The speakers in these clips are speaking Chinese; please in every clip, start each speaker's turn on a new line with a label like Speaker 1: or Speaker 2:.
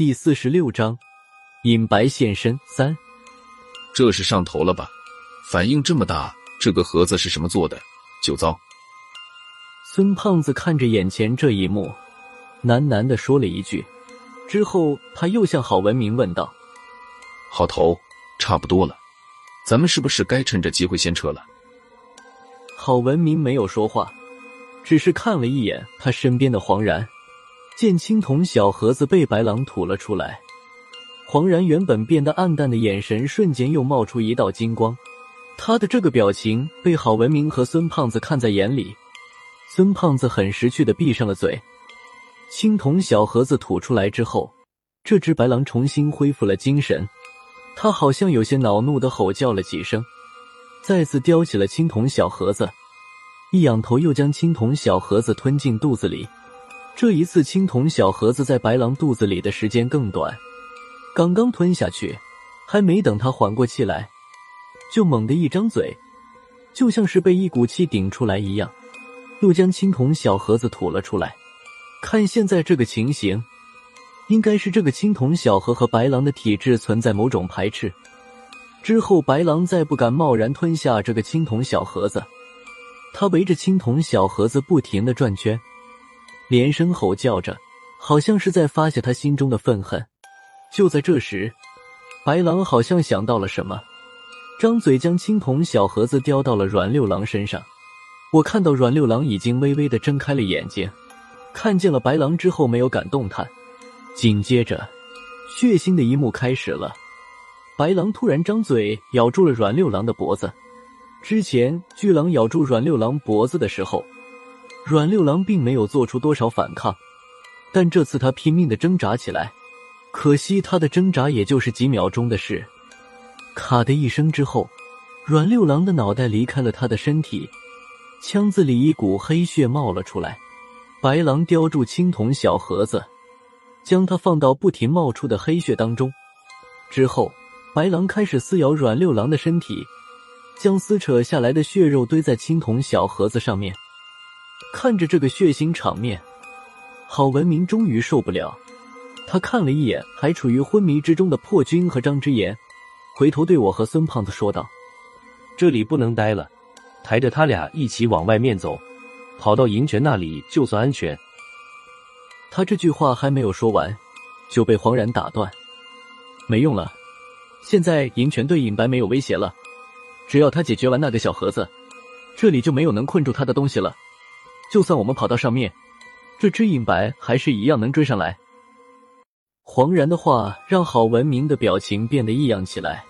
Speaker 1: 第四十六章，隐白现身三。
Speaker 2: 这是上头了吧？反应这么大，这个盒子是什么做的？酒糟。
Speaker 1: 孙胖子看着眼前这一幕，喃喃的说了一句，之后他又向郝文明问道：“
Speaker 2: 郝头，差不多了，咱们是不是该趁着机会先撤了？”
Speaker 1: 郝文明没有说话，只是看了一眼他身边的黄然。见青铜小盒子被白狼吐了出来，黄然原本变得暗淡的眼神瞬间又冒出一道金光。他的这个表情被郝文明和孙胖子看在眼里，孙胖子很识趣的闭上了嘴。青铜小盒子吐出来之后，这只白狼重新恢复了精神，他好像有些恼怒的吼叫了几声，再次叼起了青铜小盒子，一仰头又将青铜小盒子吞进肚子里。这一次，青铜小盒子在白狼肚子里的时间更短，刚刚吞下去，还没等他缓过气来，就猛地一张嘴，就像是被一股气顶出来一样，又将青铜小盒子吐了出来。看现在这个情形，应该是这个青铜小盒和白狼的体质存在某种排斥，之后白狼再不敢贸然吞下这个青铜小盒子。他围着青铜小盒子不停的转圈。连声吼叫着，好像是在发泄他心中的愤恨。就在这时，白狼好像想到了什么，张嘴将青铜小盒子叼到了阮六郎身上。我看到阮六郎已经微微的睁开了眼睛，看见了白狼之后没有敢动弹。紧接着，血腥的一幕开始了。白狼突然张嘴咬住了阮六郎的脖子。之前巨狼咬住阮六郎脖子的时候。阮六郎并没有做出多少反抗，但这次他拼命的挣扎起来。可惜他的挣扎也就是几秒钟的事。咔的一声之后，阮六郎的脑袋离开了他的身体，腔子里一股黑血冒了出来。白狼叼住青铜小盒子，将它放到不停冒出的黑血当中。之后，白狼开始撕咬阮六郎的身体，将撕扯下来的血肉堆在青铜小盒子上面。看着这个血腥场面，郝文明终于受不了。他看了一眼还处于昏迷之中的破军和张之言，回头对我和孙胖子说道：“
Speaker 3: 这里不能待了，抬着他俩一起往外面走，跑到银泉那里就算安全。”
Speaker 1: 他这句话还没有说完，就被黄然打断：“没用了，现在银泉对尹白没有威胁了，只要他解决完那个小盒子，这里就没有能困住他的东西了。”就算我们跑到上面，这只隐白还是一样能追上来。黄然的话让郝文明的表情变得异样起来，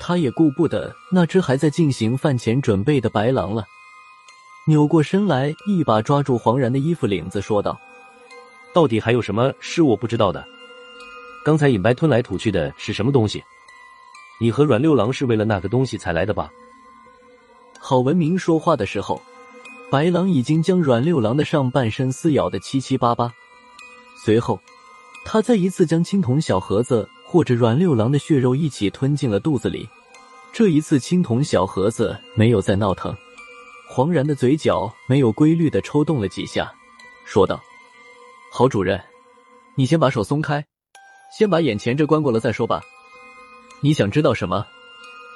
Speaker 1: 他也顾不得那只还在进行饭前准备的白狼了，扭过身来，一把抓住黄然的衣服领子，说道：“
Speaker 3: 到底还有什么是我不知道的？刚才隐白吞来吐去的是什么东西？你和阮六郎是为了那个东西才来的吧？”
Speaker 1: 郝文明说话的时候。白狼已经将阮六郎的上半身撕咬的七七八八，随后，他再一次将青铜小盒子或者阮六郎的血肉一起吞进了肚子里。这一次，青铜小盒子没有再闹腾。黄然的嘴角没有规律的抽动了几下，说道：“郝主任，你先把手松开，先把眼前这关过了再说吧。你想知道什么？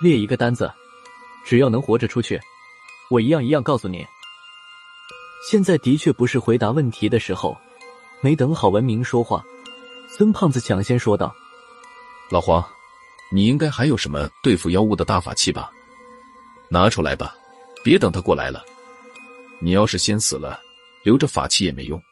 Speaker 1: 列一个单子，只要能活着出去，我一样一样告诉你。”现在的确不是回答问题的时候。没等郝文明说话，孙胖子抢先说道：“
Speaker 2: 老黄，你应该还有什么对付妖物的大法器吧？拿出来吧，别等他过来了。你要是先死了，留着法器也没用。”